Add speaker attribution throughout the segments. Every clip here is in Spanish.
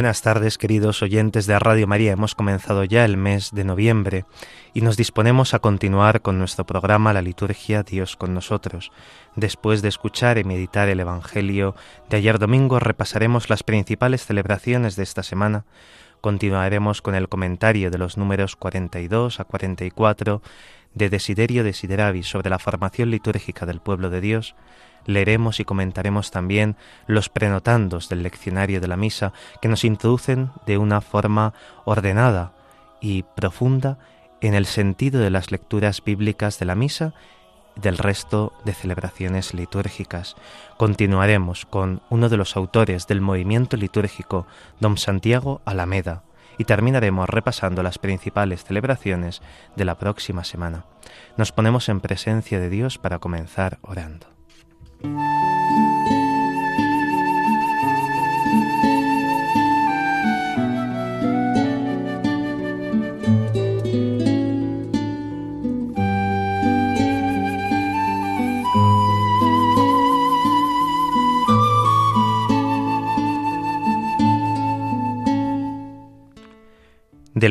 Speaker 1: Buenas tardes, queridos oyentes de Radio María. Hemos comenzado ya el mes de noviembre y nos disponemos a continuar con nuestro programa La liturgia Dios con nosotros. Después de escuchar y meditar el Evangelio de ayer domingo, repasaremos las principales celebraciones de esta semana. Continuaremos con el comentario de los números 42 a 44 de Desiderio Desideravi sobre la formación litúrgica del pueblo de Dios leeremos y comentaremos también los prenotandos del leccionario de la misa que nos introducen de una forma ordenada y profunda en el sentido de las lecturas bíblicas de la misa y del resto de celebraciones litúrgicas. Continuaremos con uno de los autores del movimiento litúrgico, don Santiago Alameda, y terminaremos repasando las principales celebraciones de la próxima semana. Nos ponemos en presencia de Dios para comenzar orando. Del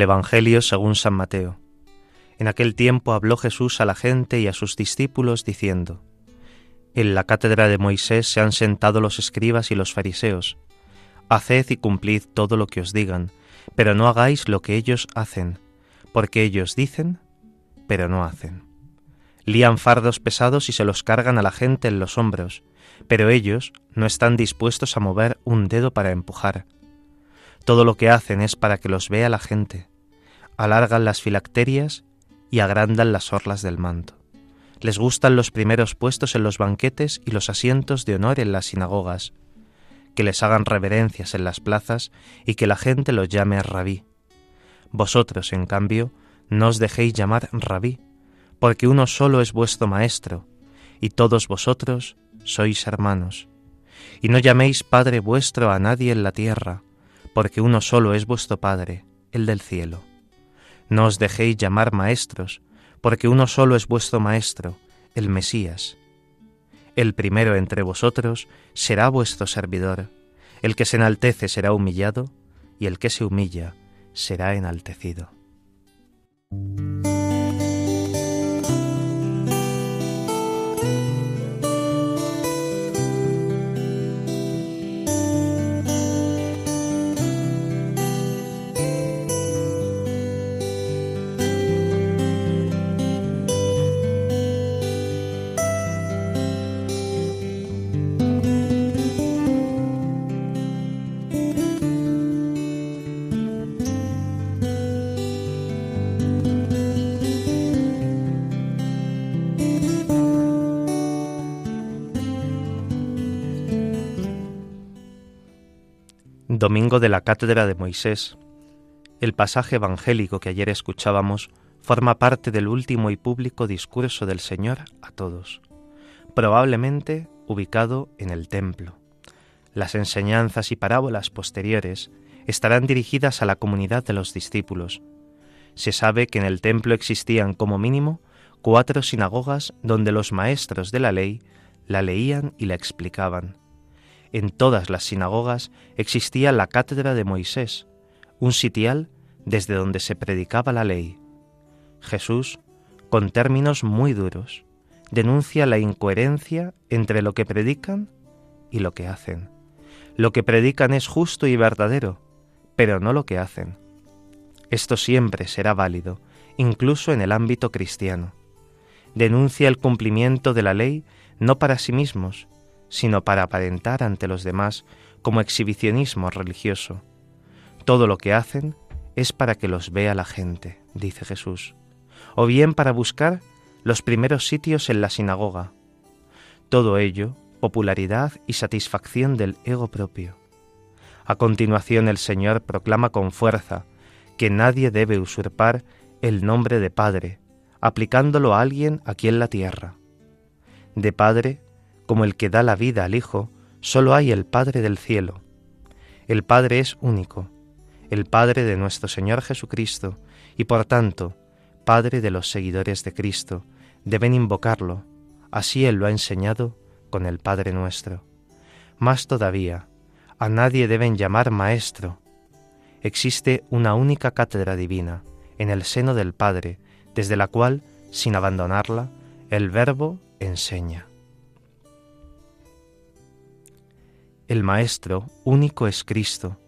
Speaker 1: Evangelio según San Mateo. En aquel tiempo habló Jesús a la gente y a sus discípulos diciendo, en la cátedra de Moisés se han sentado los escribas y los fariseos. Haced y cumplid todo lo que os digan, pero no hagáis lo que ellos hacen, porque ellos dicen, pero no hacen. Lían fardos pesados y se los cargan a la gente en los hombros, pero ellos no están dispuestos a mover un dedo para empujar. Todo lo que hacen es para que los vea la gente. Alargan las filacterias y agrandan las orlas del manto. Les gustan los primeros puestos en los banquetes y los asientos de honor en las sinagogas, que les hagan reverencias en las plazas y que la gente los llame rabí. Vosotros, en cambio, no os dejéis llamar rabí, porque uno solo es vuestro maestro, y todos vosotros sois hermanos. Y no llaméis Padre vuestro a nadie en la tierra, porque uno solo es vuestro Padre, el del cielo. No os dejéis llamar maestros, porque uno solo es vuestro Maestro, el Mesías. El primero entre vosotros será vuestro servidor, el que se enaltece será humillado, y el que se humilla será enaltecido. Domingo de la Cátedra de Moisés. El pasaje evangélico que ayer escuchábamos forma parte del último y público discurso del Señor a todos, probablemente ubicado en el templo. Las enseñanzas y parábolas posteriores estarán dirigidas a la comunidad de los discípulos. Se sabe que en el templo existían como mínimo cuatro sinagogas donde los maestros de la ley la leían y la explicaban en todas las sinagogas existía la cátedra de Moisés, un sitial desde donde se predicaba la ley. Jesús, con términos muy duros, denuncia la incoherencia entre lo que predican y lo que hacen. Lo que predican es justo y verdadero, pero no lo que hacen. Esto siempre será válido, incluso en el ámbito cristiano. Denuncia el cumplimiento de la ley no para sí mismos, sino para aparentar ante los demás como exhibicionismo religioso. Todo lo que hacen es para que los vea la gente, dice Jesús, o bien para buscar los primeros sitios en la sinagoga. Todo ello, popularidad y satisfacción del ego propio. A continuación el Señor proclama con fuerza que nadie debe usurpar el nombre de Padre, aplicándolo a alguien aquí en la tierra. De Padre como el que da la vida al Hijo, solo hay el Padre del cielo. El Padre es único, el Padre de nuestro Señor Jesucristo, y por tanto, Padre de los seguidores de Cristo, deben invocarlo, así Él lo ha enseñado con el Padre nuestro. Más todavía, a nadie deben llamar Maestro. Existe una única cátedra divina, en el seno del Padre, desde la cual, sin abandonarla, el Verbo enseña. El Maestro único es Cristo.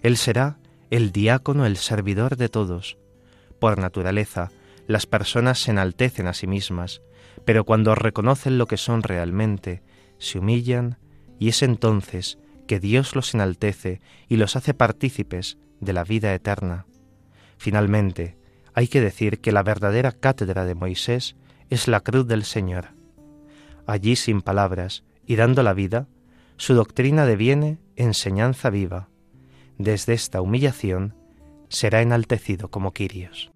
Speaker 1: Él será el diácono, el servidor de todos. Por naturaleza, las personas se enaltecen a sí mismas, pero cuando reconocen lo que son realmente, se humillan y es entonces que Dios los enaltece y los hace partícipes de la vida eterna. Finalmente, hay que decir que la verdadera cátedra de Moisés es la cruz del Señor. Allí sin palabras y dando la vida, su doctrina deviene enseñanza viva. Desde esta humillación será enaltecido como Quirios.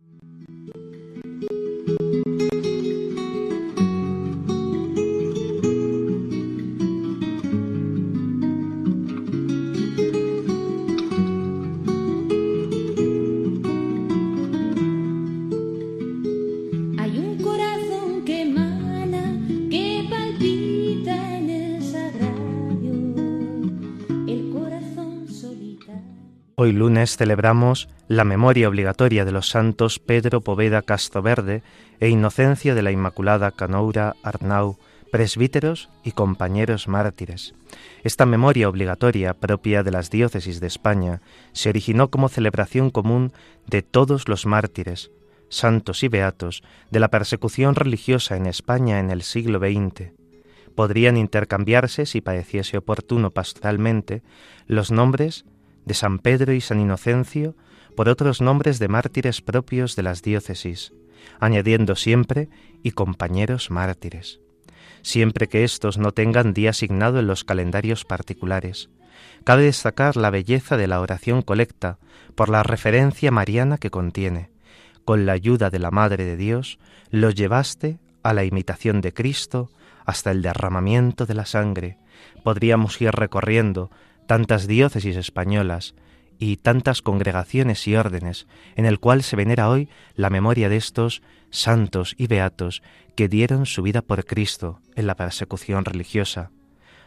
Speaker 1: Lunes celebramos la memoria obligatoria de los santos Pedro Poveda Castroverde e Inocencia de la Inmaculada Canoura Arnau, presbíteros y compañeros mártires. Esta memoria obligatoria propia de las diócesis de España se originó como celebración común de todos los mártires, santos y beatos de la persecución religiosa en España en el siglo XX. Podrían intercambiarse, si pareciese oportuno pastoralmente, los nombres de San Pedro y San Inocencio por otros nombres de mártires propios de las diócesis, añadiendo siempre y compañeros mártires, siempre que éstos no tengan día asignado en los calendarios particulares. Cabe destacar la belleza de la oración colecta por la referencia mariana que contiene. Con la ayuda de la Madre de Dios, los llevaste a la imitación de Cristo hasta el derramamiento de la sangre. Podríamos ir recorriendo tantas diócesis españolas y tantas congregaciones y órdenes, en el cual se venera hoy la memoria de estos santos y beatos que dieron su vida por Cristo en la persecución religiosa.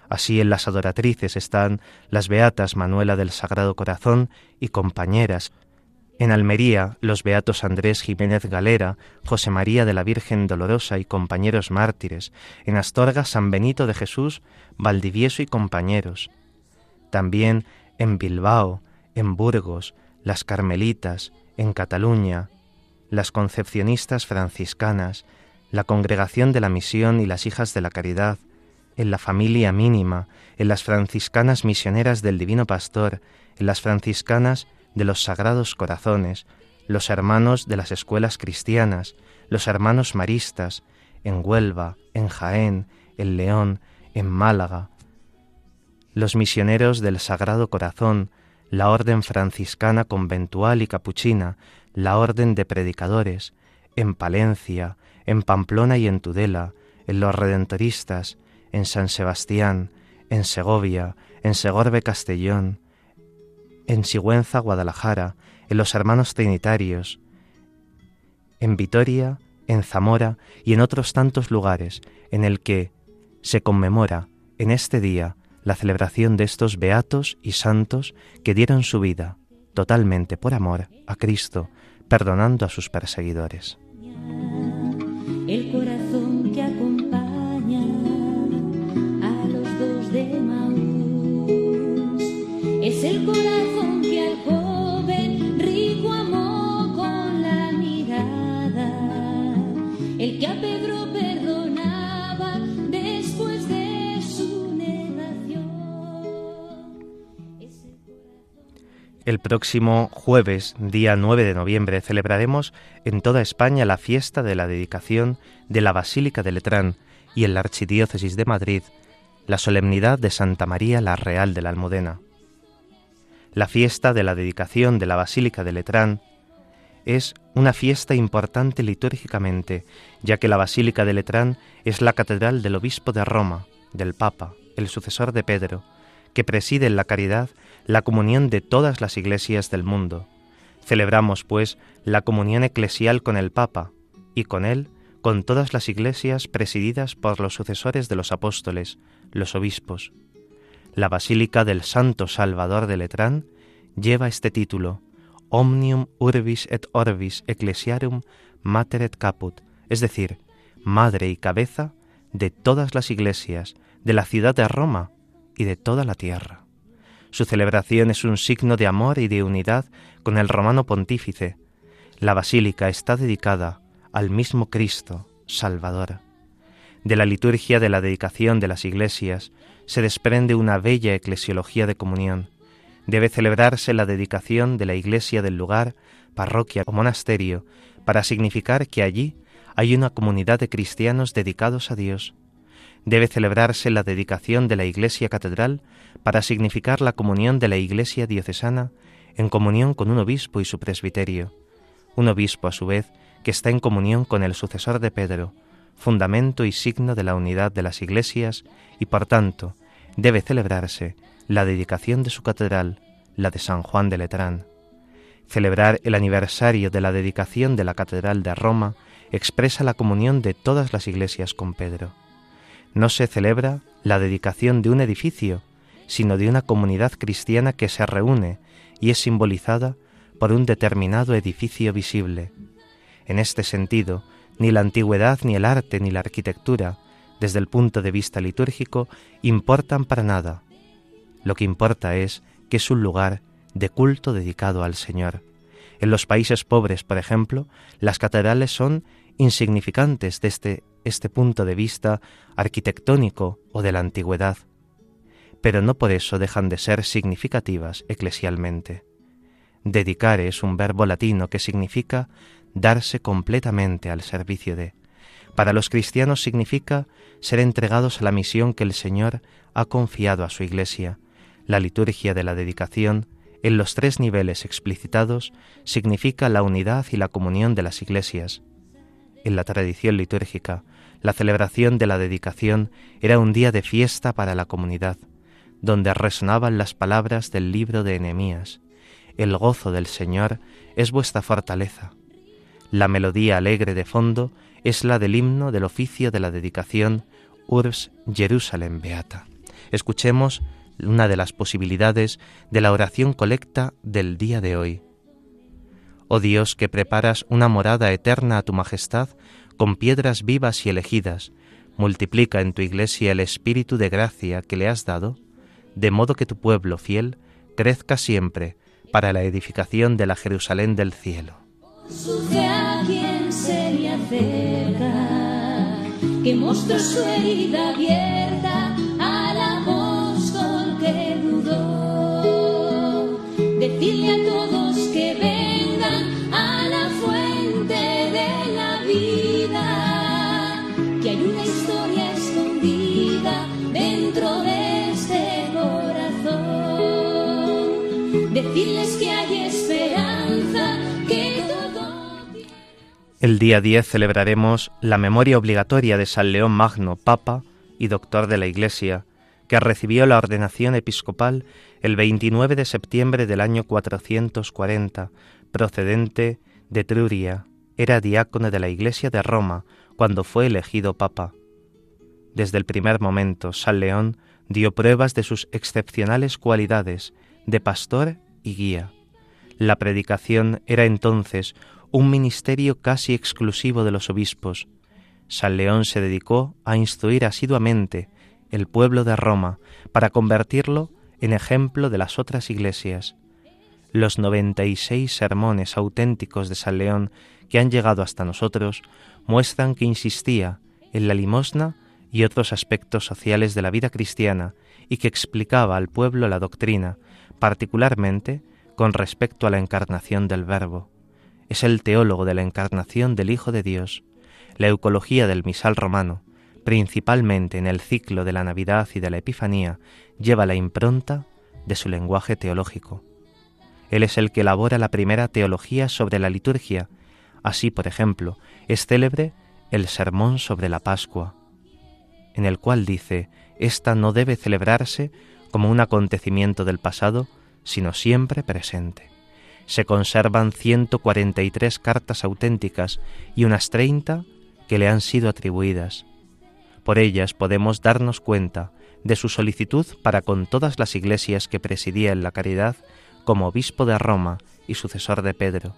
Speaker 1: Así en las adoratrices están las beatas Manuela del Sagrado Corazón y compañeras. En Almería, los beatos Andrés Jiménez Galera, José María de la Virgen Dolorosa y compañeros mártires. En Astorga, San Benito de Jesús, Valdivieso y compañeros también en Bilbao, en Burgos, las Carmelitas, en Cataluña, las Concepcionistas franciscanas, la Congregación de la Misión y las Hijas de la Caridad, en la familia mínima, en las franciscanas misioneras del Divino Pastor, en las franciscanas de los Sagrados Corazones, los hermanos de las escuelas cristianas, los hermanos maristas, en Huelva, en Jaén, en León, en Málaga, los misioneros del Sagrado Corazón, la Orden franciscana conventual y capuchina, la Orden de Predicadores, en Palencia, en Pamplona y en Tudela, en los Redentoristas, en San Sebastián, en Segovia, en Segorbe Castellón, en Sigüenza, Guadalajara, en los Hermanos Trinitarios, en Vitoria, en Zamora y en otros tantos lugares en el que se conmemora en este día la celebración de estos beatos y santos que dieron su vida totalmente por amor a Cristo, perdonando a sus perseguidores.
Speaker 2: El
Speaker 1: próximo jueves, día 9 de noviembre, celebraremos en toda España la fiesta de la dedicación de la Basílica de Letrán y en la Archidiócesis de Madrid la solemnidad de Santa María la Real de la Almudena. La fiesta de la dedicación de la Basílica de Letrán es una fiesta importante litúrgicamente, ya que la Basílica de Letrán es la catedral del obispo de Roma, del Papa, el sucesor de Pedro, que preside en la caridad la comunión de todas las iglesias del mundo. Celebramos, pues, la comunión eclesial con el Papa y con él con todas las iglesias presididas por los sucesores de los apóstoles, los obispos. La Basílica del Santo Salvador de Letrán lleva este título, Omnium Urbis et Orbis Ecclesiarum Mater et Caput, es decir, madre y cabeza de todas las iglesias de la ciudad de Roma y de toda la tierra. Su celebración es un signo de amor y de unidad con el romano pontífice. La basílica está dedicada al mismo Cristo, Salvador. De la liturgia de la dedicación de las iglesias se desprende una bella eclesiología de comunión. Debe celebrarse la dedicación de la iglesia del lugar, parroquia o monasterio, para significar que allí hay una comunidad de cristianos dedicados a Dios. Debe celebrarse la dedicación de la iglesia catedral para significar la comunión de la iglesia diocesana en comunión con un obispo y su presbiterio. Un obispo, a su vez, que está en comunión con el sucesor de Pedro, fundamento y signo de la unidad de las iglesias, y por tanto debe celebrarse la dedicación de su catedral, la de San Juan de Letrán. Celebrar el aniversario de la dedicación de la Catedral de Roma expresa la comunión de todas las iglesias con Pedro. No se celebra la dedicación de un edificio, sino de una comunidad cristiana que se reúne y es simbolizada por un determinado edificio visible. En este sentido, ni la antigüedad, ni el arte, ni la arquitectura, desde el punto de vista litúrgico, importan para nada. Lo que importa es que es un lugar de culto dedicado al Señor. En los países pobres, por ejemplo, las catedrales son insignificantes desde este punto de vista arquitectónico o de la antigüedad, pero no por eso dejan de ser significativas eclesialmente. Dedicar es un verbo latino que significa darse completamente al servicio de. Para los cristianos significa ser entregados a la misión que el Señor ha confiado a su Iglesia. La liturgia de la dedicación, en los tres niveles explicitados, significa la unidad y la comunión de las iglesias. En la tradición litúrgica, la celebración de la dedicación era un día de fiesta para la comunidad, donde resonaban las palabras del libro de Enemías. El gozo del Señor es vuestra fortaleza. La melodía alegre de fondo es la del himno del oficio de la dedicación Urs Jerusalem Beata. Escuchemos una de las posibilidades de la oración colecta del día de hoy. Oh Dios, que preparas una morada eterna a tu majestad con piedras vivas y elegidas, multiplica en tu iglesia el espíritu de gracia que le has dado, de modo que tu pueblo fiel crezca siempre para la edificación de la Jerusalén del cielo
Speaker 2: que mostró su herida abierta al apóstol que dudó. Decirle a todos
Speaker 1: el día 10 celebraremos la memoria obligatoria de San León Magno, Papa y Doctor de la Iglesia, que recibió la ordenación episcopal el 29 de septiembre del año 440, procedente de Truria. Era diácono de la Iglesia de Roma cuando fue elegido Papa. Desde el primer momento, San León dio pruebas de sus excepcionales cualidades de pastor y guía. La predicación era entonces un ministerio casi exclusivo de los obispos. San León se dedicó a instruir asiduamente el pueblo de Roma para convertirlo en ejemplo de las otras iglesias. Los noventa y seis sermones auténticos de San León que han llegado hasta nosotros muestran que insistía en la limosna y otros aspectos sociales de la vida cristiana y que explicaba al pueblo la doctrina, particularmente con respecto a la encarnación del Verbo es el teólogo de la encarnación del Hijo de Dios, la eucología del misal romano, principalmente en el ciclo de la Navidad y de la Epifanía, lleva la impronta de su lenguaje teológico. Él es el que elabora la primera teología sobre la liturgia. Así, por ejemplo, es célebre el Sermón sobre la Pascua. en el cual dice, esta no debe celebrarse como un acontecimiento del pasado, sino siempre presente. Se conservan 143 cartas auténticas y unas 30 que le han sido atribuidas. Por ellas podemos darnos cuenta de su solicitud para con todas las iglesias que presidía en la caridad como obispo de Roma y sucesor de Pedro,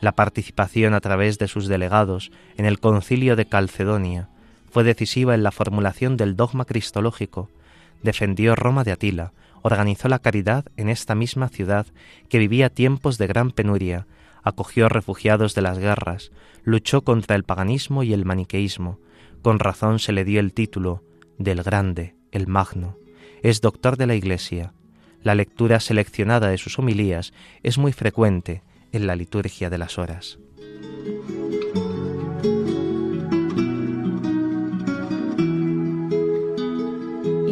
Speaker 1: la participación a través de sus delegados en el concilio de Calcedonia fue decisiva en la formulación del dogma cristológico, defendió Roma de Atila, organizó la caridad en esta misma ciudad que vivía tiempos de gran penuria, acogió refugiados de las guerras, luchó contra el paganismo y el maniqueísmo, con razón se le dio el título del Grande, el Magno, es doctor de la Iglesia. La lectura seleccionada de sus homilías es muy frecuente en la liturgia de las horas.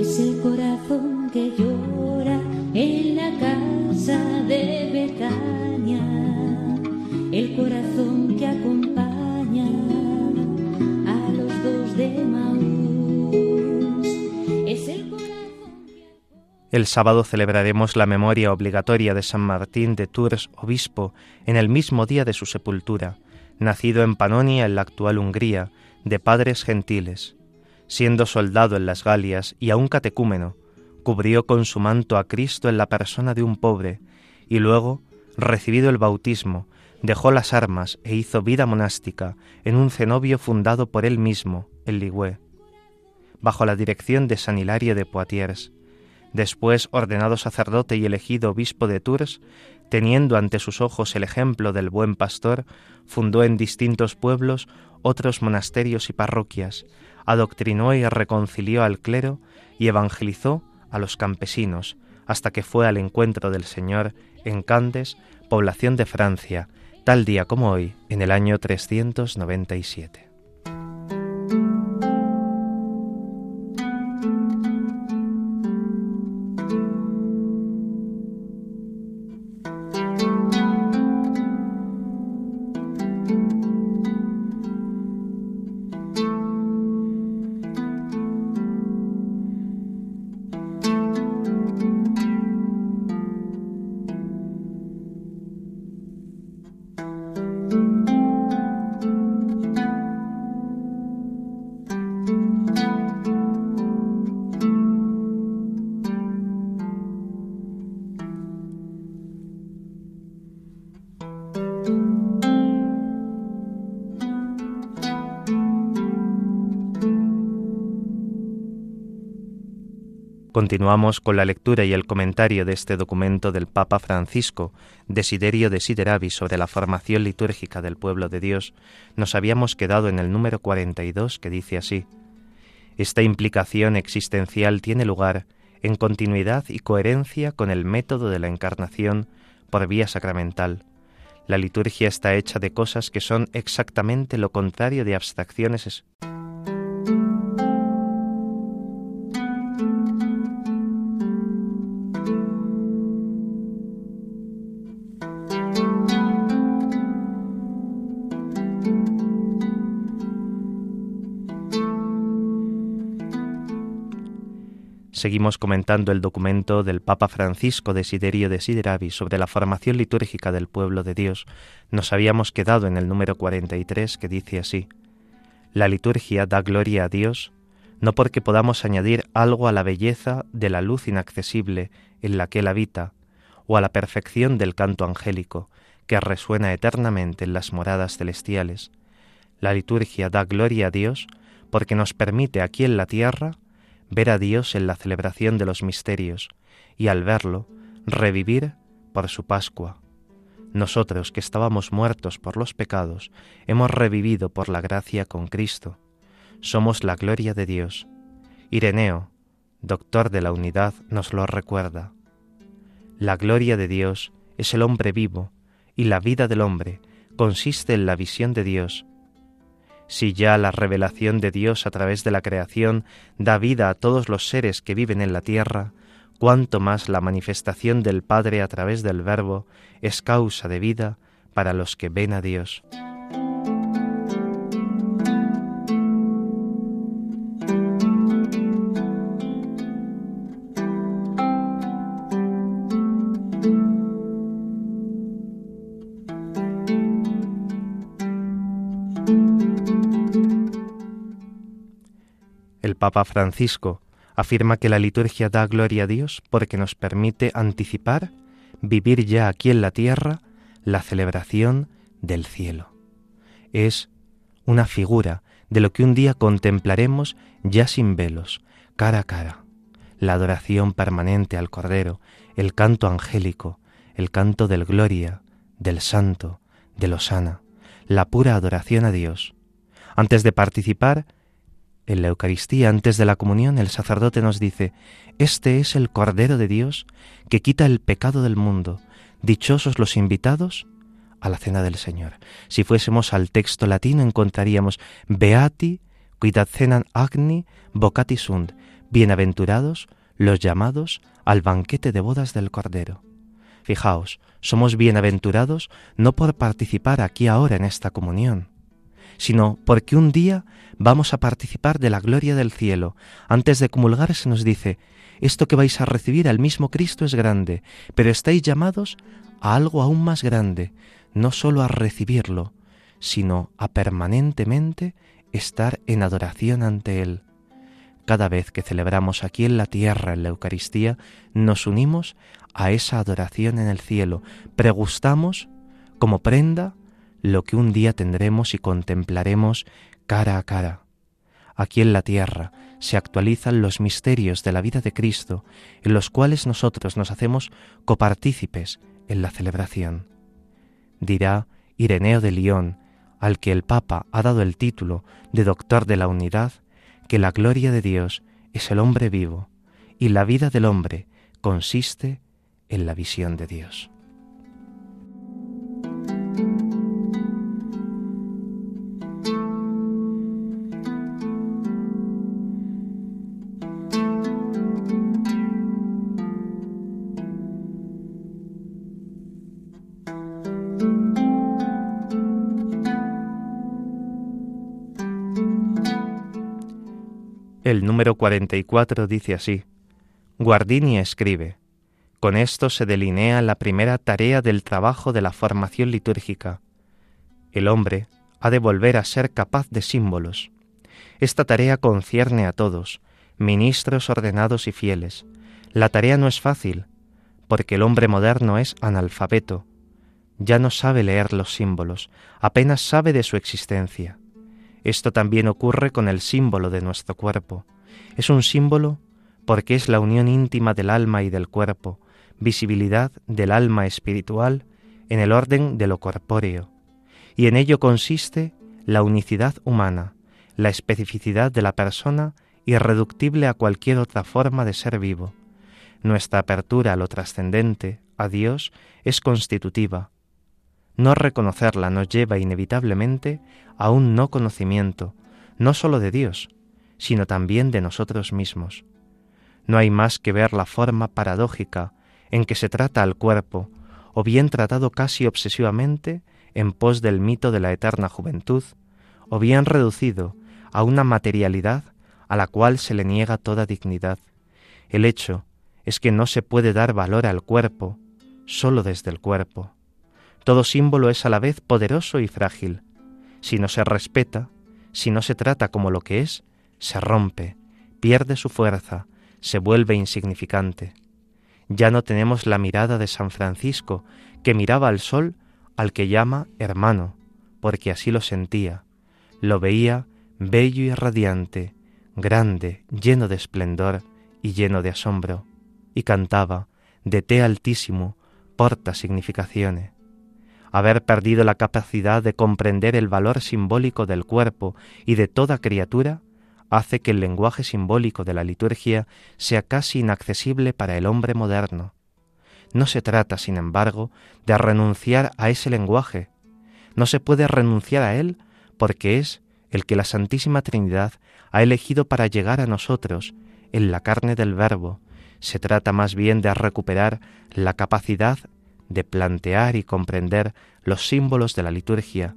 Speaker 2: Es el corazón que llora en la casa de Betania, el corazón que acompaña a los dos de Maús. Es el corazón
Speaker 1: El sábado celebraremos la memoria obligatoria de San Martín de Tours, obispo, en el mismo día de su sepultura, nacido en Panonia, en la actual Hungría, de padres gentiles. Siendo soldado en las Galias y aún catecúmeno, cubrió con su manto a Cristo en la persona de un pobre, y luego, recibido el bautismo, dejó las armas e hizo vida monástica en un cenobio fundado por él mismo, en Ligüé, bajo la dirección de San Hilario de Poitiers. Después, ordenado sacerdote y elegido obispo de Tours, teniendo ante sus ojos el ejemplo del buen pastor, fundó en distintos pueblos otros monasterios y parroquias, adoctrinó y reconcilió al clero y evangelizó a los campesinos, hasta que fue al encuentro del Señor en Candes, población de Francia, tal día como hoy, en el año 397. Continuamos con la lectura y el comentario de este documento del Papa Francisco, Desiderio Desideravi, sobre la formación litúrgica del pueblo de Dios. Nos habíamos quedado en el número 42 que dice así: Esta implicación existencial tiene lugar en continuidad y coherencia con el método de la encarnación por vía sacramental. La liturgia está hecha de cosas que son exactamente lo contrario de abstracciones Seguimos comentando el documento del Papa Francisco Desiderio Desideravi sobre la formación litúrgica del pueblo de Dios. Nos habíamos quedado en el número 43 que dice así: La liturgia da gloria a Dios no porque podamos añadir algo a la belleza de la luz inaccesible en la que Él habita, o a la perfección del canto angélico, que resuena eternamente en las moradas celestiales. La liturgia da gloria a Dios porque nos permite aquí en la tierra ver a Dios en la celebración de los misterios y al verlo revivir por su Pascua. Nosotros que estábamos muertos por los pecados, hemos revivido por la gracia con Cristo. Somos la gloria de Dios. Ireneo, doctor de la unidad, nos lo recuerda. La gloria de Dios es el hombre vivo, y la vida del hombre consiste en la visión de Dios si ya la revelación de Dios a través de la creación da vida a todos los seres que viven en la tierra, cuánto más la manifestación del Padre a través del Verbo es causa de vida para los que ven a Dios. Papa Francisco afirma que la liturgia da gloria a Dios porque nos permite anticipar, vivir ya aquí en la tierra, la celebración del cielo. Es una figura de lo que un día contemplaremos ya sin velos, cara a cara, la adoración permanente al Cordero, el canto angélico, el canto del gloria, del santo, del osana, la pura adoración a Dios. Antes de participar en la Eucaristía, antes de la comunión, el sacerdote nos dice, Este es el Cordero de Dios que quita el pecado del mundo. Dichosos los invitados a la cena del Señor. Si fuésemos al texto latino encontraríamos Beati, cuidad cenan agni, vocati sunt, bienaventurados los llamados al banquete de bodas del Cordero. Fijaos, somos bienaventurados no por participar aquí ahora en esta comunión, sino porque un día vamos a participar de la gloria del cielo. Antes de comulgar se nos dice, esto que vais a recibir al mismo Cristo es grande, pero estáis llamados a algo aún más grande, no sólo a recibirlo, sino a permanentemente estar en adoración ante Él. Cada vez que celebramos aquí en la tierra, en la Eucaristía, nos unimos a esa adoración en el cielo, pregustamos como prenda lo que un día tendremos y contemplaremos cara a cara. Aquí en la tierra se actualizan los misterios de la vida de Cristo, en los cuales nosotros nos hacemos copartícipes en la celebración. Dirá Ireneo de León, al que el Papa ha dado el título de Doctor de la Unidad, que la gloria de Dios es el hombre vivo y la vida del hombre consiste en la visión de Dios. El número 44 dice así, Guardini escribe, con esto se delinea la primera tarea del trabajo de la formación litúrgica. El hombre ha de volver a ser capaz de símbolos. Esta tarea concierne a todos, ministros ordenados y fieles. La tarea no es fácil, porque el hombre moderno es analfabeto. Ya no sabe leer los símbolos, apenas sabe de su existencia. Esto también ocurre con el símbolo de nuestro cuerpo. Es un símbolo porque es la unión íntima del alma y del cuerpo, visibilidad del alma espiritual en el orden de lo corpóreo. Y en ello consiste la unicidad humana, la especificidad de la persona irreductible a cualquier otra forma de ser vivo. Nuestra apertura a lo trascendente, a Dios, es constitutiva, no reconocerla nos lleva inevitablemente a un no conocimiento, no sólo de Dios, sino también de nosotros mismos. No hay más que ver la forma paradójica en que se trata al cuerpo, o bien tratado casi obsesivamente en pos del mito de la eterna juventud, o bien reducido a una materialidad a la cual se le niega toda dignidad. El hecho es que no se puede dar valor al cuerpo sólo desde el cuerpo. Todo símbolo es a la vez poderoso y frágil. Si no se respeta, si no se trata como lo que es, se rompe, pierde su fuerza, se vuelve insignificante. Ya no tenemos la mirada de San Francisco, que miraba al sol al que llama hermano, porque así lo sentía. Lo veía bello y radiante, grande, lleno de esplendor y lleno de asombro, y cantaba, de té altísimo, porta significaciones haber perdido la capacidad de comprender el valor simbólico del cuerpo y de toda criatura, hace que el lenguaje simbólico de la liturgia sea casi inaccesible para el hombre moderno. No se trata, sin embargo, de renunciar a ese lenguaje. No se puede renunciar a él porque es el que la Santísima Trinidad ha elegido para llegar a nosotros en la carne del Verbo. Se trata más bien de recuperar la capacidad de plantear y comprender los símbolos de la liturgia.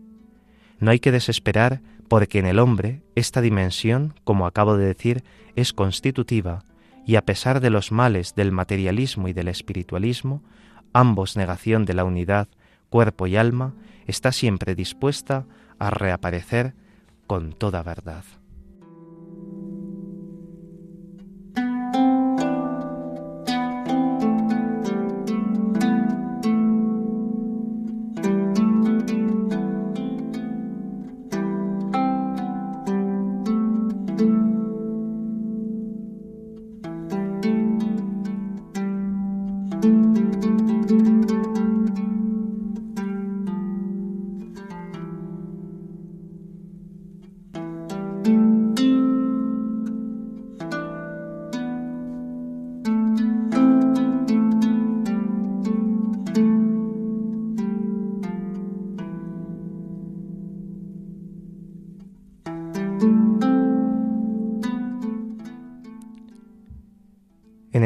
Speaker 1: No hay que desesperar porque en el hombre esta dimensión, como acabo de decir, es constitutiva y a pesar de los males del materialismo y del espiritualismo, ambos negación de la unidad, cuerpo y alma, está siempre dispuesta a reaparecer con toda verdad.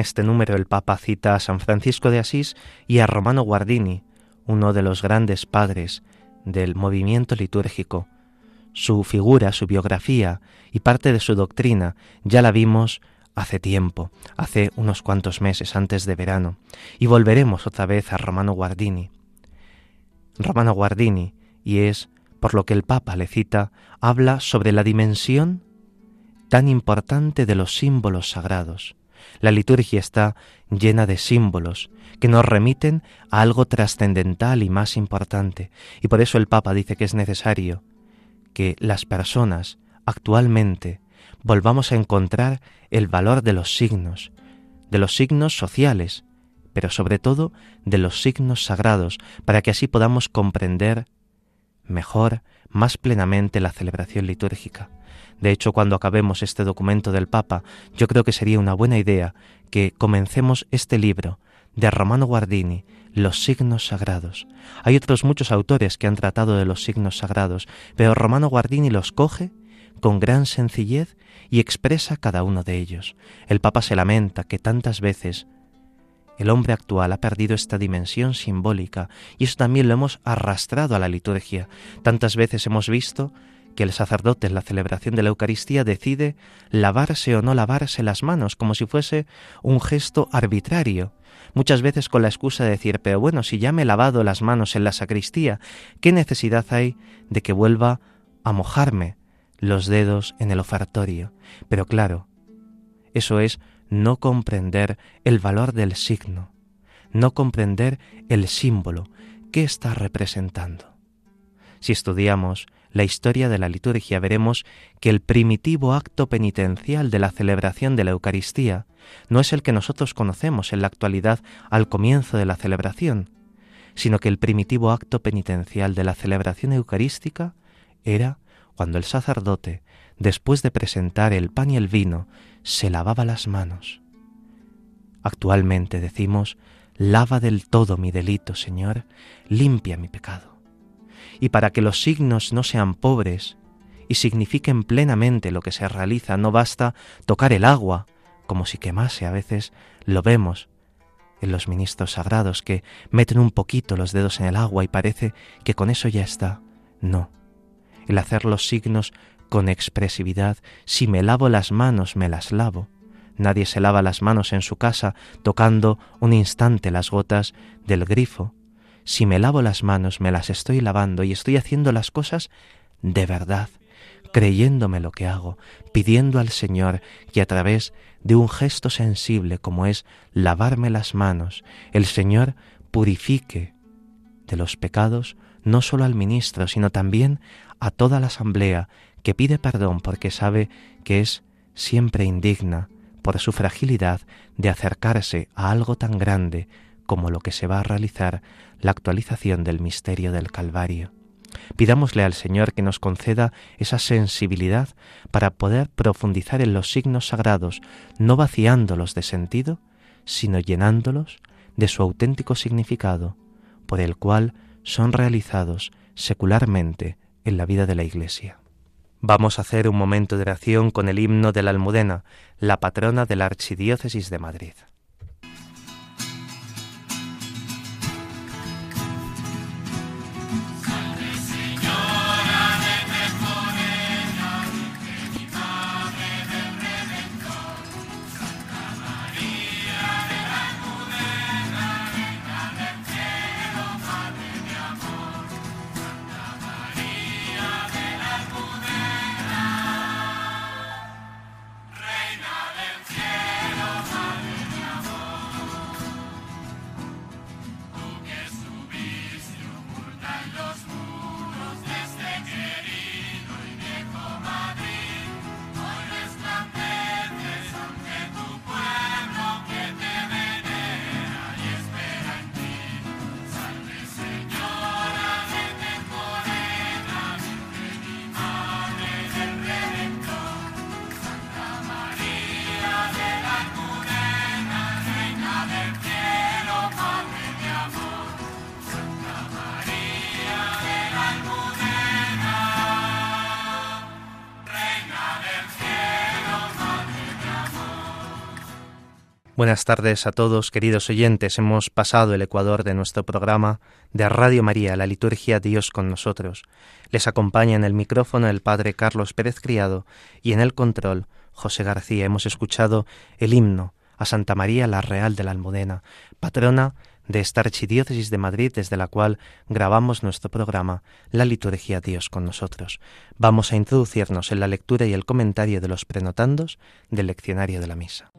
Speaker 1: Este número el Papa cita a San Francisco de Asís y a Romano Guardini, uno de los grandes padres del movimiento litúrgico. Su figura, su biografía y parte de su doctrina ya la vimos hace tiempo, hace unos cuantos meses antes de verano, y volveremos otra vez a Romano Guardini. Romano Guardini, y es por lo que el Papa le cita, habla sobre la dimensión tan importante de los símbolos sagrados. La liturgia está llena de símbolos que nos remiten a algo trascendental y más importante, y por eso el Papa dice que es necesario que las personas actualmente volvamos a encontrar el valor de los signos, de los signos sociales, pero sobre todo de los signos sagrados, para que así podamos comprender mejor, más plenamente la celebración litúrgica. De hecho, cuando acabemos este documento del Papa, yo creo que sería una buena idea que comencemos este libro de Romano Guardini, Los signos sagrados. Hay otros muchos autores que han tratado de los signos sagrados, pero Romano Guardini los coge con gran sencillez y expresa cada uno de ellos. El Papa se lamenta que tantas veces el hombre actual ha perdido esta dimensión simbólica y eso también lo hemos arrastrado a la liturgia. Tantas veces hemos visto que el sacerdote en la celebración de la Eucaristía decide lavarse o no lavarse las manos como si fuese un gesto arbitrario, muchas veces con la excusa de decir, pero bueno, si ya me he lavado las manos en la sacristía, ¿qué necesidad hay de que vuelva a mojarme los dedos en el ofertorio? Pero claro, eso es no comprender el valor del signo, no comprender el símbolo que está representando. Si estudiamos la historia de la liturgia veremos que el primitivo acto penitencial de la celebración de la Eucaristía no es el que nosotros conocemos en la actualidad al comienzo de la celebración, sino que el primitivo acto penitencial de la celebración eucarística era cuando el sacerdote, después de presentar el pan y el vino, se lavaba las manos. Actualmente decimos, lava del todo mi delito, Señor, limpia mi pecado y para que los signos no sean pobres y signifiquen plenamente lo que se realiza, no basta tocar el agua, como si quemase a veces, lo vemos en los ministros sagrados que meten un poquito los dedos en el agua y parece que con eso ya está. No, el hacer los signos con expresividad, si me lavo las manos, me las lavo. Nadie se lava las manos en su casa tocando un instante las gotas del grifo, si me lavo las manos, me las estoy lavando y estoy haciendo las cosas de verdad, creyéndome lo que hago, pidiendo al Señor que a través de un gesto sensible como es lavarme las manos, el Señor purifique de los pecados no solo al ministro, sino también a toda la asamblea que pide perdón porque sabe que es siempre indigna por su fragilidad de acercarse a algo tan grande como lo que se va a realizar la actualización del misterio del Calvario. Pidámosle al Señor que nos conceda esa sensibilidad para poder profundizar en los signos sagrados, no vaciándolos de sentido, sino llenándolos de su auténtico significado, por el cual son realizados secularmente en la vida de la Iglesia. Vamos a hacer un momento de oración con el himno de la Almudena, la patrona de la Archidiócesis de Madrid. Buenas tardes a todos, queridos oyentes. Hemos pasado el ecuador de nuestro programa de Radio María, la liturgia Dios con nosotros. Les acompaña en el micrófono el Padre Carlos Pérez Criado y en el control José García. Hemos escuchado el himno a Santa María la Real de la Almudena, patrona de esta archidiócesis de Madrid desde la cual grabamos nuestro programa La liturgia Dios con nosotros. Vamos a introducirnos en la lectura y el comentario de los prenotandos del leccionario de la misa.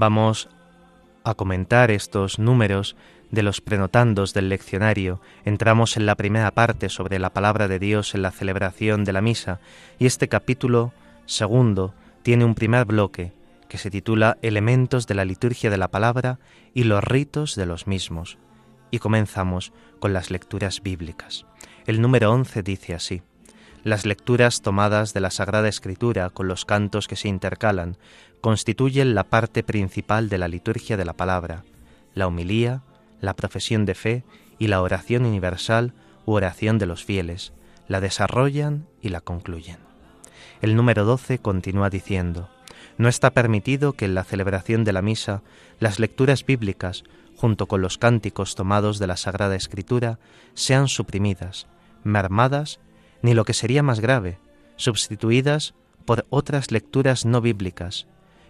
Speaker 1: Vamos a comentar estos números de los prenotandos del leccionario. Entramos en la primera parte sobre la palabra de Dios en la celebración de la misa y este capítulo segundo tiene un primer bloque que se titula Elementos de la liturgia de la palabra y los ritos de los mismos. Y comenzamos con las lecturas bíblicas. El número 11 dice así. Las lecturas tomadas de la Sagrada Escritura con los cantos que se intercalan constituyen la parte principal de la liturgia de la palabra, la homilía, la profesión de fe y la oración universal u oración de los fieles, la desarrollan y la concluyen. El número 12 continúa diciendo, no está permitido que en la celebración de la misa las lecturas bíblicas, junto con los cánticos tomados de la Sagrada Escritura, sean suprimidas, mermadas ni lo que sería más grave, sustituidas por otras lecturas no bíblicas.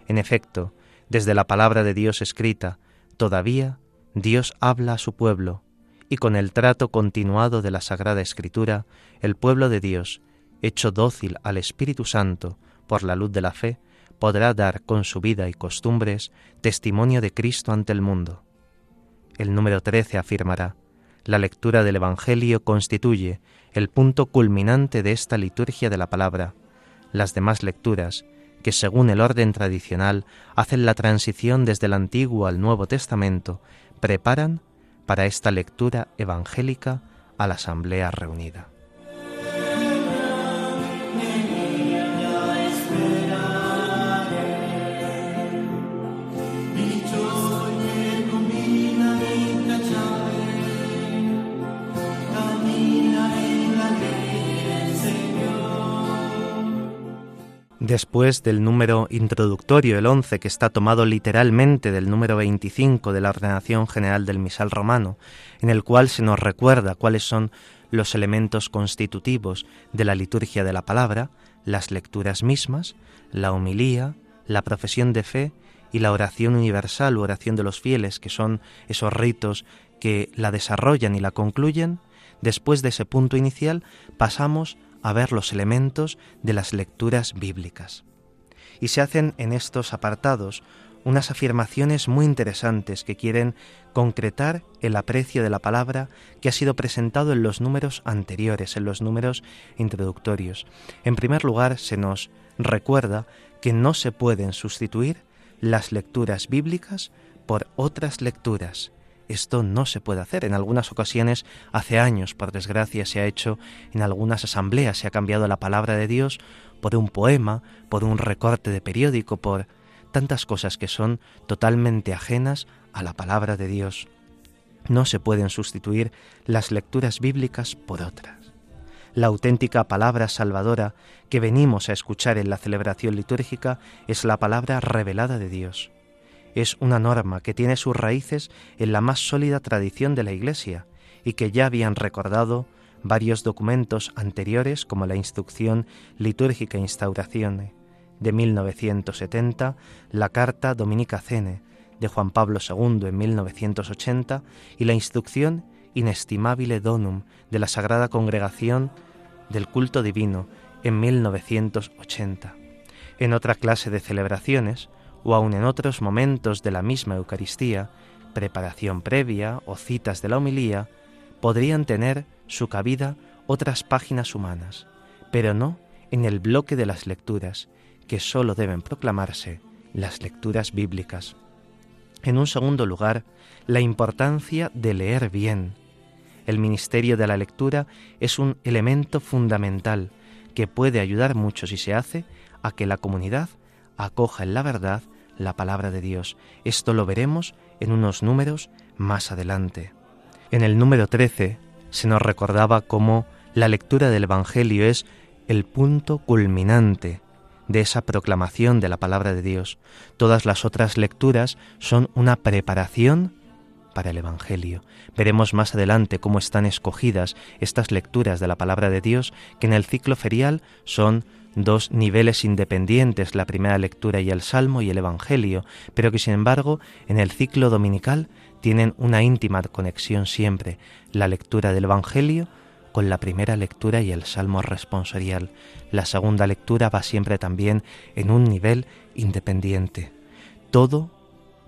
Speaker 1: En efecto, desde la palabra de Dios escrita, todavía Dios habla a su pueblo, y con el trato continuado de la Sagrada Escritura, el pueblo de Dios, hecho dócil al Espíritu Santo por la luz de la fe, podrá dar con su vida y costumbres testimonio de Cristo ante el mundo. El número 13 afirmará, la lectura del Evangelio constituye el punto culminante de esta liturgia de la palabra. Las demás lecturas, que según el orden tradicional hacen la transición desde el Antiguo al Nuevo Testamento, preparan para esta lectura evangélica a la Asamblea reunida. Después del número introductorio, el 11, que está tomado literalmente del número 25 de la ordenación general del misal romano, en el cual se nos recuerda cuáles son los elementos constitutivos de la liturgia de la palabra, las lecturas mismas, la homilía, la profesión de fe y la oración universal o oración de los fieles, que son esos ritos que la desarrollan y la concluyen, después de ese punto inicial pasamos a ver los elementos de las lecturas bíblicas. Y se hacen en estos apartados unas afirmaciones muy interesantes que quieren concretar el aprecio de la palabra que ha sido presentado en los números anteriores, en los números introductorios. En primer lugar, se nos recuerda que no se pueden sustituir las lecturas bíblicas por otras lecturas, esto no se puede hacer. En algunas ocasiones, hace años, por desgracia, se ha hecho en algunas asambleas, se ha cambiado la palabra de Dios por un poema, por un recorte de periódico, por tantas cosas que son totalmente ajenas a la palabra de Dios. No se pueden sustituir las lecturas bíblicas por otras. La auténtica palabra salvadora que venimos a escuchar en la celebración litúrgica es la palabra revelada de Dios es una norma que tiene sus raíces en la más sólida tradición de la Iglesia y que ya habían recordado varios documentos anteriores como la Instrucción Litúrgica Instauración de 1970, la Carta Dominica Cene de Juan Pablo II en 1980 y la Instrucción Inestimabile Donum de la Sagrada Congregación del Culto Divino en 1980. En otra clase de celebraciones, o aun en otros momentos de la misma Eucaristía, preparación previa o citas de la homilía, podrían tener su cabida otras páginas humanas, pero no en el bloque de las lecturas, que sólo deben proclamarse las lecturas bíblicas. En un segundo lugar, la importancia de leer bien. El ministerio de la lectura es un elemento fundamental que puede ayudar mucho si se hace a que la comunidad acoja en la verdad la palabra de Dios. Esto lo veremos en unos números más adelante. En el número 13 se nos recordaba cómo la lectura del Evangelio es el punto culminante de esa proclamación de la palabra de Dios. Todas las otras lecturas son una preparación para el Evangelio. Veremos más adelante cómo están escogidas estas lecturas de la palabra de Dios, que en el ciclo ferial son dos niveles independientes, la primera lectura y el Salmo y el Evangelio, pero que sin embargo en el ciclo dominical tienen una íntima conexión siempre, la lectura del Evangelio con la primera lectura y el Salmo responsorial. La segunda lectura va siempre también en un nivel independiente. Todo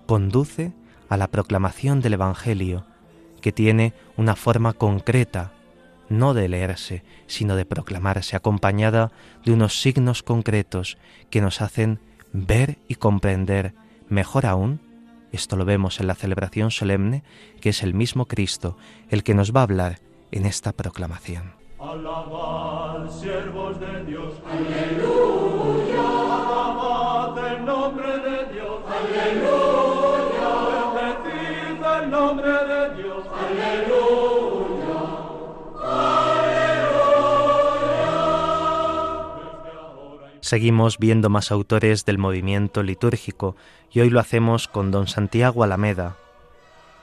Speaker 1: conduce a la proclamación del Evangelio, que tiene una forma concreta, no de leerse, sino de proclamarse, acompañada de unos signos concretos que nos hacen ver y comprender mejor aún, esto lo vemos en la celebración solemne, que es el mismo Cristo el que nos va a hablar en esta proclamación.
Speaker 3: Alabad, siervos de Dios. Aleluya. Alabad el nombre de Dios. Aleluya. Bendecid el nombre de
Speaker 1: Seguimos viendo más autores del movimiento litúrgico y hoy lo hacemos con don Santiago Alameda,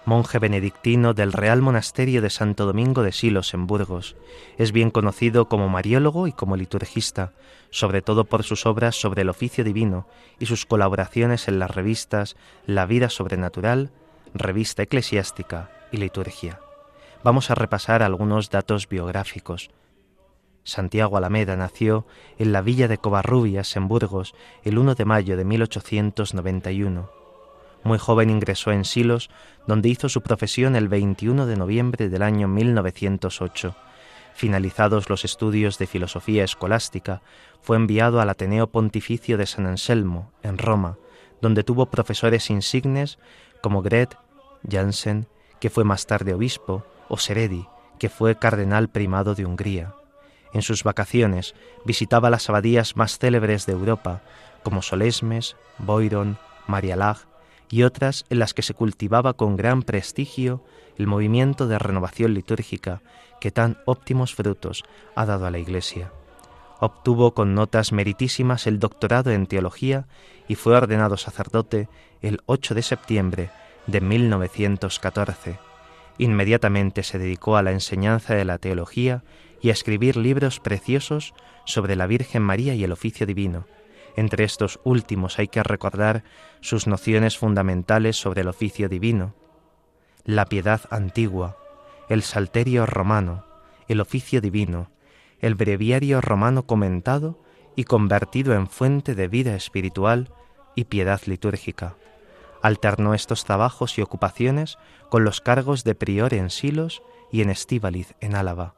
Speaker 1: monje benedictino del Real Monasterio de Santo Domingo de Silos en Burgos. Es bien conocido como mariólogo y como liturgista, sobre todo por sus obras sobre el oficio divino y sus colaboraciones en las revistas La Vida Sobrenatural, Revista Eclesiástica y Liturgia. Vamos a repasar algunos datos biográficos. Santiago Alameda nació en la villa de Covarrubias, en Burgos, el 1 de mayo de 1891. Muy joven ingresó en Silos, donde hizo su profesión el 21 de noviembre del año 1908. Finalizados los estudios de filosofía escolástica, fue enviado al Ateneo Pontificio de San Anselmo, en Roma, donde tuvo profesores insignes como Gret, Jansen, que fue más tarde obispo, o Seredi, que fue cardenal primado de Hungría. En sus vacaciones visitaba las abadías más célebres de Europa, como Solesmes, Boiron, Marialag y otras en las que se cultivaba con gran prestigio el movimiento de renovación litúrgica que tan óptimos frutos ha dado a la Iglesia. Obtuvo con notas meritísimas el doctorado en teología y fue ordenado sacerdote el 8 de septiembre de 1914. Inmediatamente se dedicó a la enseñanza de la teología y a escribir libros preciosos sobre la Virgen María y el oficio divino. Entre estos últimos hay que recordar sus nociones fundamentales sobre el oficio divino, la piedad antigua, el salterio romano, el oficio divino, el breviario romano comentado y convertido en fuente de vida espiritual y piedad litúrgica. Alternó estos trabajos y ocupaciones con los cargos de prior en Silos y en Estíbaliz, en Álava.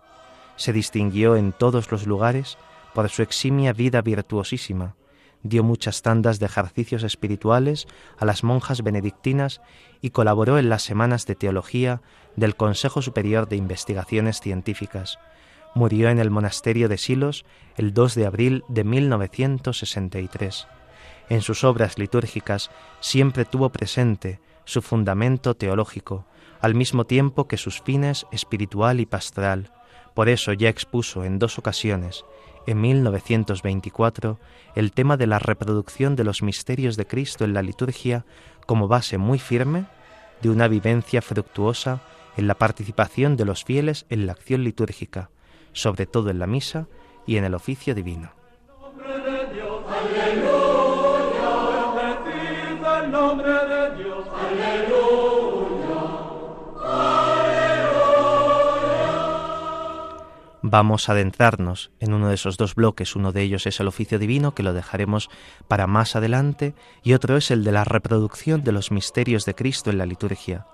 Speaker 1: Se distinguió en todos los lugares por su eximia vida virtuosísima. Dio muchas tandas de ejercicios espirituales a las monjas benedictinas y colaboró en las semanas de teología del Consejo Superior de Investigaciones Científicas. Murió en el monasterio de Silos el 2 de abril de 1963. En sus obras litúrgicas siempre tuvo presente su fundamento teológico, al mismo tiempo que sus fines espiritual y pastoral. Por eso ya expuso en dos ocasiones, en 1924, el tema de la reproducción de los misterios de Cristo en la liturgia como base muy firme de una vivencia fructuosa en la participación de los fieles en la acción litúrgica, sobre todo en la misa y en el oficio divino. Vamos a adentrarnos en uno de esos dos bloques. Uno de ellos es el oficio divino, que lo dejaremos para más adelante, y otro es el de la reproducción de los misterios de Cristo en la liturgia.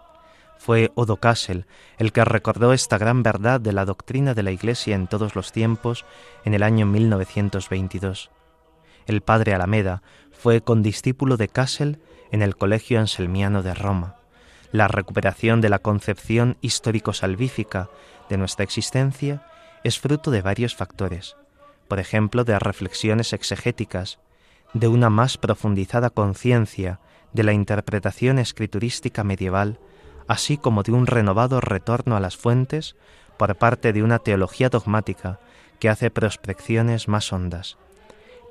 Speaker 1: Fue Odo Kassel el que recordó esta gran verdad de la doctrina de la Iglesia en todos los tiempos en el año 1922. El padre Alameda fue condiscípulo de Kassel en el Colegio Anselmiano de Roma. La recuperación de la concepción histórico-salvífica de nuestra existencia es fruto de varios factores, por ejemplo, de reflexiones exegéticas, de una más profundizada conciencia de la interpretación escriturística medieval, así como de un renovado retorno a las fuentes por parte de una teología dogmática que hace prospecciones más hondas.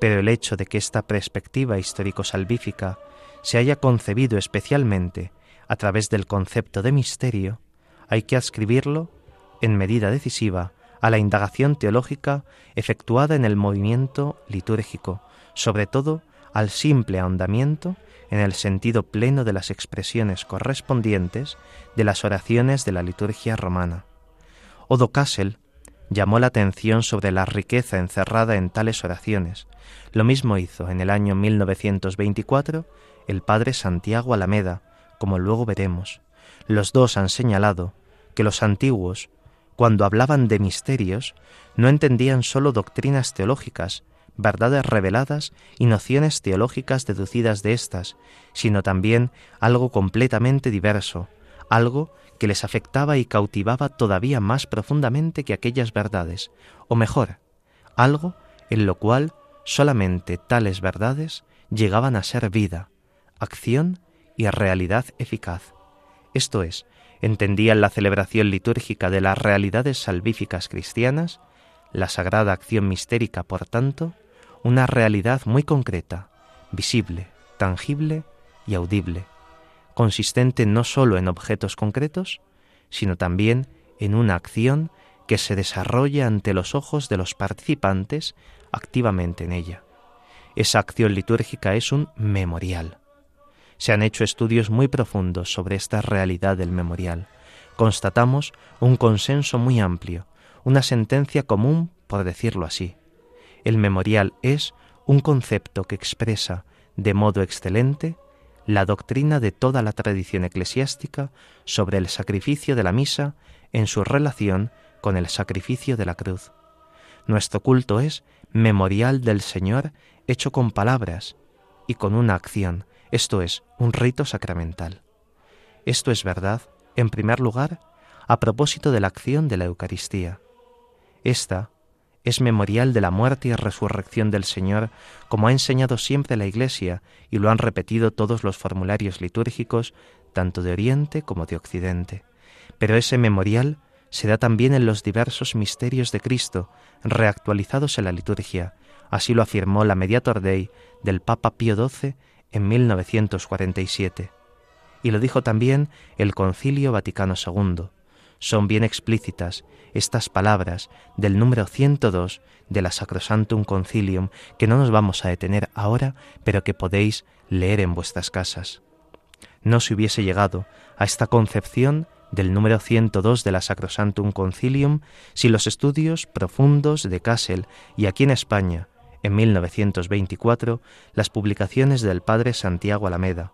Speaker 1: Pero el hecho de que esta perspectiva histórico-salvífica se haya concebido especialmente a través del concepto de misterio, hay que ascribirlo, en medida decisiva, a la indagación teológica efectuada en el movimiento litúrgico, sobre todo al simple ahondamiento en el sentido pleno de las expresiones correspondientes de las oraciones de la liturgia romana. Odo Kassel llamó la atención sobre la riqueza encerrada en tales oraciones. Lo mismo hizo en el año 1924 el padre Santiago Alameda, como luego veremos. Los dos han señalado que los antiguos, cuando hablaban de misterios, no entendían sólo doctrinas teológicas, verdades reveladas y nociones teológicas deducidas de éstas, sino también algo completamente diverso, algo que les afectaba y cautivaba todavía más profundamente que aquellas verdades, o mejor, algo en lo cual solamente tales verdades llegaban a ser vida, acción y realidad eficaz. Esto es, entendían la celebración litúrgica de las realidades salvíficas cristianas, la sagrada acción mistérica, por tanto, una realidad muy concreta, visible, tangible y audible, consistente no sólo en objetos concretos, sino también en una acción que se desarrolla ante los ojos de los participantes activamente en ella. Esa acción litúrgica es un memorial. Se han hecho estudios muy profundos sobre esta realidad del memorial. Constatamos un consenso muy amplio, una sentencia común, por decirlo así. El memorial es un concepto que expresa de modo excelente la doctrina de toda la tradición eclesiástica sobre el sacrificio de la misa en su relación con el sacrificio de la cruz. Nuestro culto es memorial del Señor hecho con palabras y con una acción, esto es, un rito sacramental. Esto es verdad, en primer lugar, a propósito de la acción de la Eucaristía. Esta es memorial de la muerte y resurrección del Señor, como ha enseñado siempre la Iglesia y lo han repetido todos los formularios litúrgicos, tanto de Oriente como de Occidente. Pero ese memorial se da también en los diversos misterios de Cristo, reactualizados en la liturgia. Así lo afirmó la Mediator Dei del Papa Pío XII en 1947. Y lo dijo también el Concilio Vaticano II. Son bien explícitas estas palabras del número 102 de la Sacrosantum Concilium que no nos vamos a detener ahora, pero que podéis leer en vuestras casas. No se hubiese llegado a esta concepción del número 102 de la Sacrosantum Concilium si los estudios profundos de Kassel y aquí en España en 1924 las publicaciones del padre Santiago Alameda.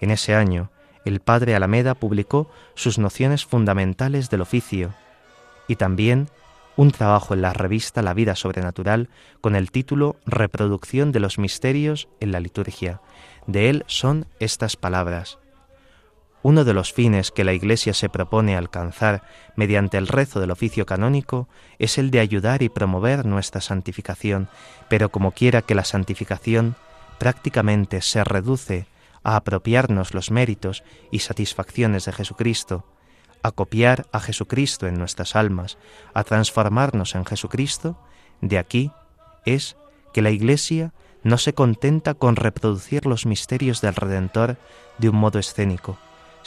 Speaker 1: En ese año, el padre Alameda publicó sus nociones fundamentales del oficio y también un trabajo en la revista La Vida Sobrenatural con el título Reproducción de los Misterios en la Liturgia. De él son estas palabras. Uno de los fines que la Iglesia se propone alcanzar mediante el rezo del oficio canónico es el de ayudar y promover nuestra santificación, pero como quiera que la santificación prácticamente se reduce a apropiarnos los méritos y satisfacciones de Jesucristo, a copiar a Jesucristo en nuestras almas, a transformarnos en Jesucristo, de aquí es que la Iglesia no se contenta con reproducir los misterios del Redentor de un modo escénico,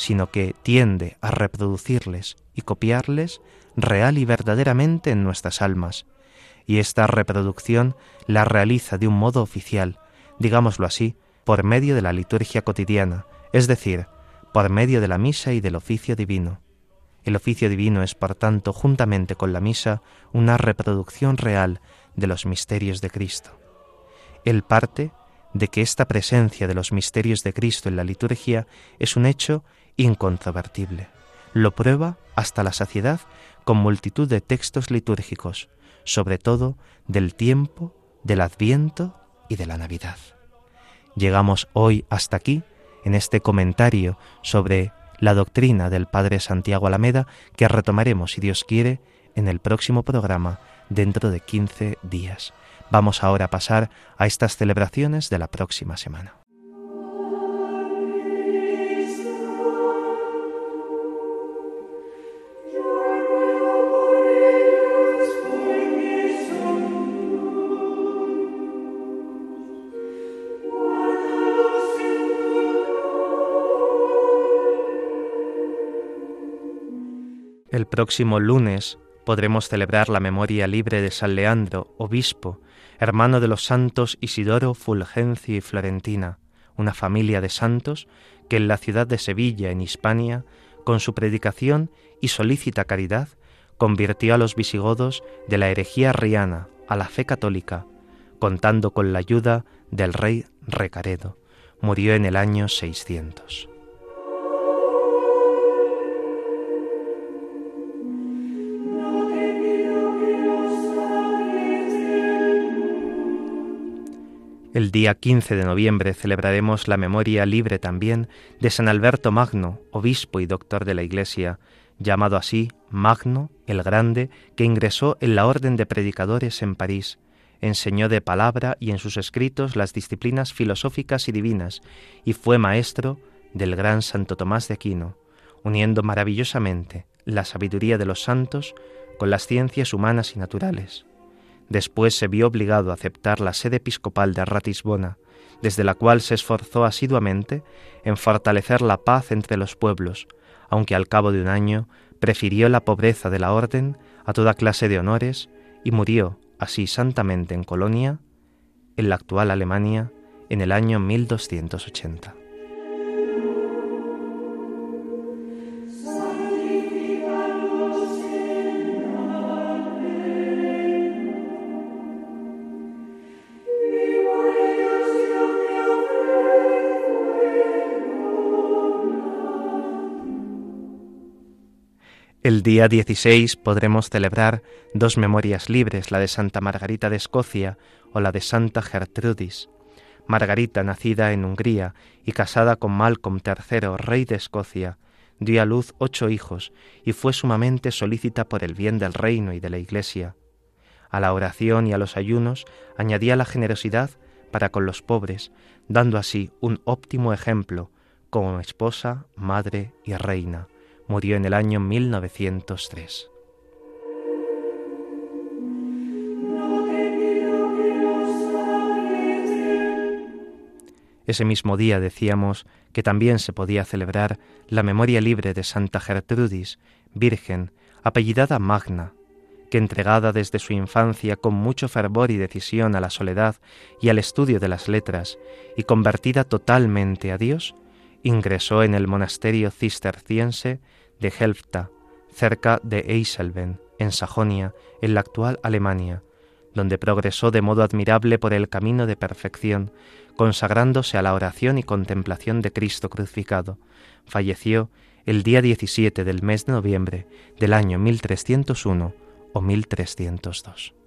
Speaker 1: sino que tiende a reproducirles y copiarles real y verdaderamente en nuestras almas, y esta reproducción la realiza de un modo oficial, digámoslo así, por medio de la liturgia cotidiana, es decir, por medio de la misa y del oficio divino. El oficio divino es, por tanto, juntamente con la misa, una reproducción real de los misterios de Cristo. Él parte de que esta presencia de los misterios de Cristo en la liturgia es un hecho incontrovertible. Lo prueba hasta la saciedad con multitud de textos litúrgicos, sobre todo del tiempo, del adviento y de la Navidad. Llegamos hoy hasta aquí en este comentario sobre la doctrina del Padre Santiago Alameda, que retomaremos, si Dios quiere, en el próximo programa dentro de 15 días. Vamos ahora a pasar a estas celebraciones de la próxima semana. El próximo lunes podremos celebrar la memoria libre de San Leandro, obispo, hermano de los santos Isidoro, Fulgencio y Florentina, una familia de santos que en la ciudad de Sevilla, en Hispania, con su predicación y solícita caridad, convirtió a los visigodos de la herejía arriana a la fe católica, contando con la ayuda del rey Recaredo. Murió en el año 600. El día 15 de noviembre celebraremos la memoria libre también de San Alberto Magno, obispo y doctor de la Iglesia, llamado así Magno el Grande, que ingresó en la Orden de Predicadores en París, enseñó de palabra y en sus escritos las disciplinas filosóficas y divinas, y fue maestro del gran Santo Tomás de Aquino, uniendo maravillosamente la sabiduría de los santos con las ciencias humanas y naturales. Después se vio obligado a aceptar la sede episcopal de Ratisbona, desde la cual se esforzó asiduamente en fortalecer la paz entre los pueblos, aunque al cabo de un año prefirió la pobreza de la orden a toda clase de honores y murió así santamente en Colonia, en la actual Alemania, en el año 1280. El día 16 podremos celebrar dos memorias libres, la de Santa Margarita de Escocia o la de Santa Gertrudis. Margarita, nacida en Hungría y casada con Malcolm III, rey de Escocia, dio a luz ocho hijos y fue sumamente solícita por el bien del reino y de la Iglesia. A la oración y a los ayunos añadía la generosidad para con los pobres, dando así un óptimo ejemplo como esposa, madre y reina murió en el año 1903. Ese mismo día decíamos que también se podía celebrar la memoria libre de Santa Gertrudis, virgen, apellidada Magna, que entregada desde su infancia con mucho fervor y decisión a la soledad y al estudio de las letras, y convertida totalmente a Dios, ingresó en el monasterio cisterciense de Helfta, cerca de Eiselben, en Sajonia, en la actual Alemania, donde progresó de modo admirable por el camino de perfección, consagrándose a la oración y contemplación de Cristo crucificado. Falleció el día 17 del mes de noviembre del año 1301 o 1302.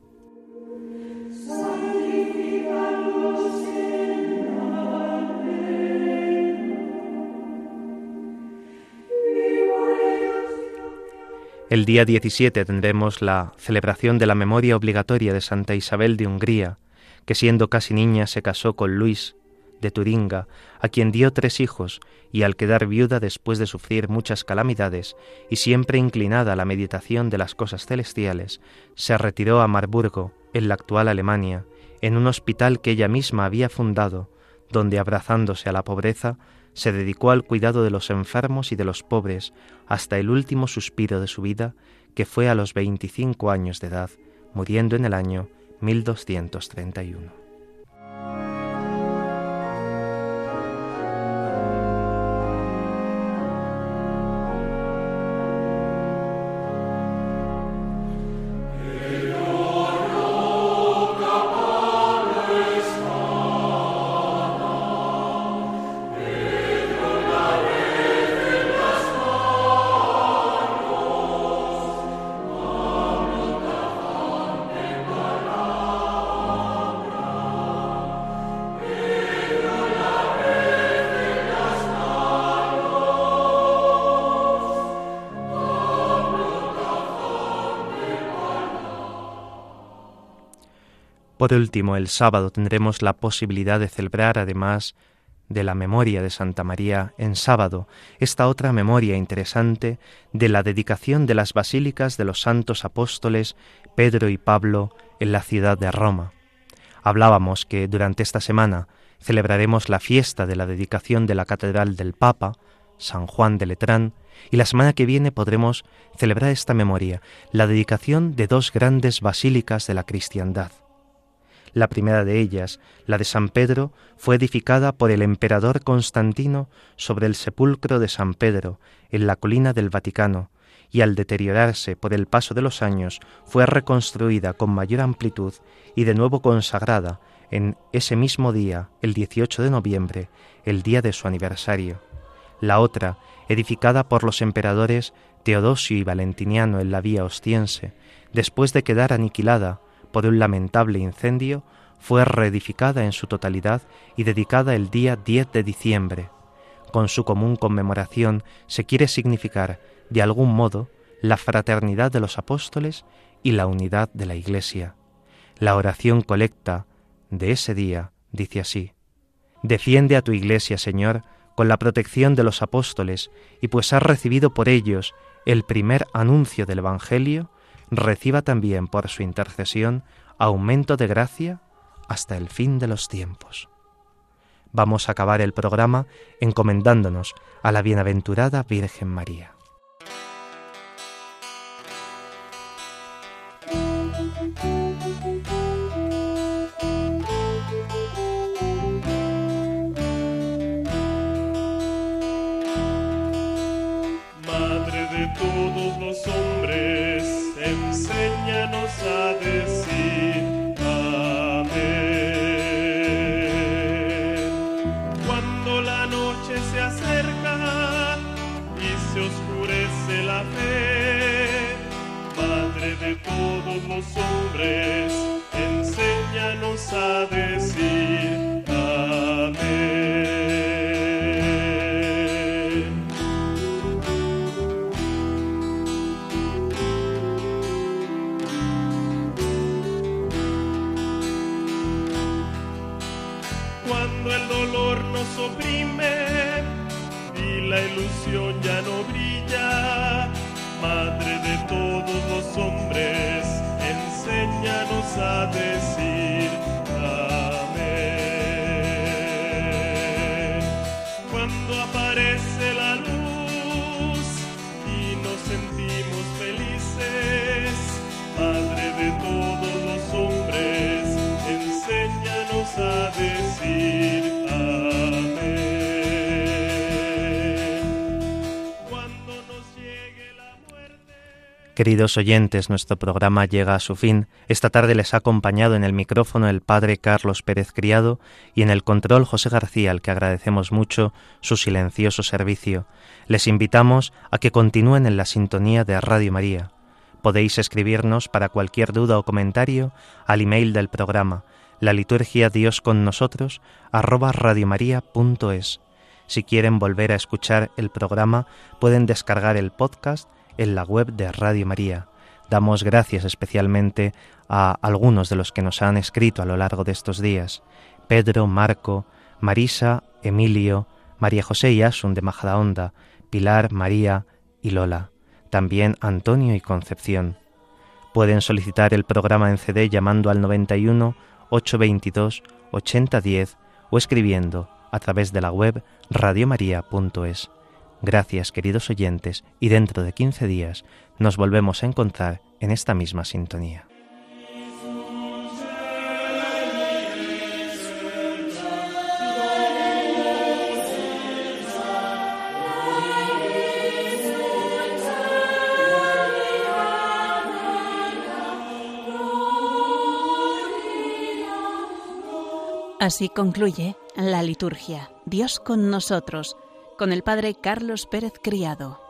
Speaker 1: El día 17 tendremos la celebración de la memoria obligatoria de Santa Isabel de Hungría, que siendo casi niña se casó con Luis de Turinga, a quien dio tres hijos, y al quedar viuda después de sufrir muchas calamidades y siempre inclinada a la meditación de las cosas celestiales, se retiró a Marburgo, en la actual Alemania, en un hospital que ella misma había fundado, donde abrazándose a la pobreza, se dedicó al cuidado de los enfermos y de los pobres hasta el último suspiro de su vida, que fue a los 25 años de edad, muriendo en el año 1231. Por último, el sábado tendremos la posibilidad de celebrar, además de la memoria de Santa María en sábado, esta otra memoria interesante de la dedicación de las basílicas de los santos apóstoles Pedro y Pablo en la ciudad de Roma. Hablábamos que durante esta semana celebraremos la fiesta de la dedicación de la Catedral del Papa, San Juan de Letrán, y la semana que viene podremos celebrar esta memoria, la dedicación de dos grandes basílicas de la cristiandad, la primera de ellas, la de San Pedro, fue edificada por el emperador Constantino sobre el sepulcro de San Pedro, en la colina del Vaticano, y al deteriorarse por el paso de los años fue reconstruida con mayor amplitud y de nuevo consagrada en ese mismo día, el 18 de noviembre, el día de su aniversario. La otra, edificada por los emperadores Teodosio y Valentiniano en la vía ostiense, después de quedar aniquilada por un lamentable incendio, fue reedificada en su totalidad y dedicada el día 10 de diciembre. Con su común conmemoración se quiere significar, de algún modo, la fraternidad de los apóstoles y la unidad de la Iglesia. La oración colecta de ese día dice así, Defiende a tu Iglesia, Señor, con la protección de los apóstoles, y pues has recibido por ellos el primer anuncio del Evangelio, reciba también por su intercesión aumento de gracia hasta el fin de los tiempos. Vamos a acabar el programa encomendándonos a la bienaventurada Virgen María. Oyentes, nuestro programa llega a su fin. Esta tarde les ha acompañado en el micrófono el padre Carlos Pérez Criado y en el control José García, al que agradecemos mucho su silencioso servicio. Les invitamos a que continúen en la sintonía de Radio María. Podéis escribirnos para cualquier duda o comentario al email del programa, la liturgia Dios con nosotros, arroba radiomaria.es. Si quieren volver a escuchar el programa, pueden descargar el podcast en la web de Radio María. Damos gracias especialmente a algunos de los que nos han escrito a lo largo de estos días. Pedro, Marco, Marisa, Emilio, María José y Asun de Majadahonda, Pilar, María y Lola. También Antonio y Concepción. Pueden solicitar el programa en CD llamando al 91 822 8010 o escribiendo a través de la web radiomaria.es. Gracias, queridos oyentes, y dentro de quince días nos volvemos a encontrar en esta misma sintonía.
Speaker 4: Así concluye la liturgia. Dios con nosotros con el padre Carlos Pérez Criado.